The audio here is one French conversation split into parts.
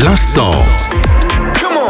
L'instant.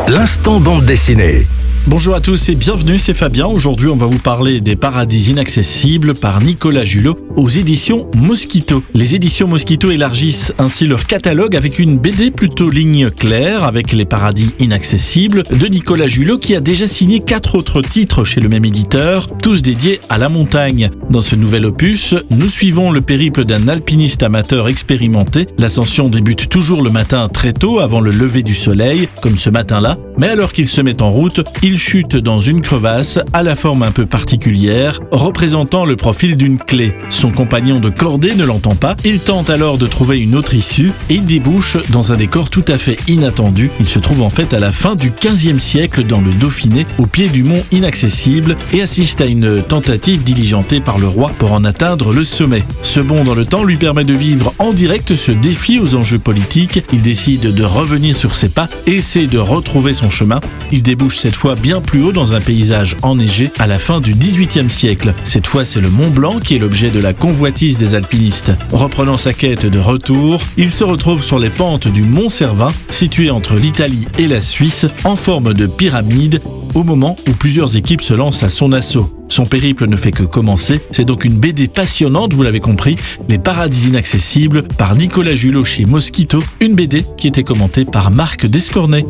L'instant bande dessinée. Bonjour à tous et bienvenue, c'est Fabien. Aujourd'hui, on va vous parler des paradis inaccessibles par Nicolas Julot aux éditions Mosquito. Les éditions Mosquito élargissent ainsi leur catalogue avec une BD plutôt ligne claire avec les paradis inaccessibles de Nicolas Julot qui a déjà signé quatre autres titres chez le même éditeur, tous dédiés à la montagne. Dans ce nouvel opus, nous suivons le périple d'un alpiniste amateur expérimenté. L'ascension débute toujours le matin très tôt avant le lever du soleil, comme ce matin-là, mais alors qu'il se met en route, il chute dans une crevasse à la forme un peu particulière, représentant le profil d'une clé. Son compagnon de cordée ne l'entend pas, il tente alors de trouver une autre issue et débouche dans un décor tout à fait inattendu. Il se trouve en fait à la fin du 15e siècle dans le Dauphiné, au pied du mont inaccessible, et assiste à une tentative diligentée par le roi pour en atteindre le sommet. Ce bond dans le temps lui permet de vivre en direct ce défi aux enjeux politiques. Il décide de revenir sur ses pas, essaie de retrouver son chemin. Il débouche cette fois bien plus haut dans un paysage enneigé à la fin du XVIIIe siècle. Cette fois, c'est le Mont Blanc qui est l'objet de la convoitise des alpinistes. Reprenant sa quête de retour, il se retrouve sur les pentes du Mont Cervin, situé entre l'Italie et la Suisse, en forme de pyramide, au moment où plusieurs équipes se lancent à son assaut. Son périple ne fait que commencer, c'est donc une BD passionnante, vous l'avez compris, Les Paradis Inaccessibles par Nicolas Julot chez Mosquito, une BD qui était commentée par Marc Descornet.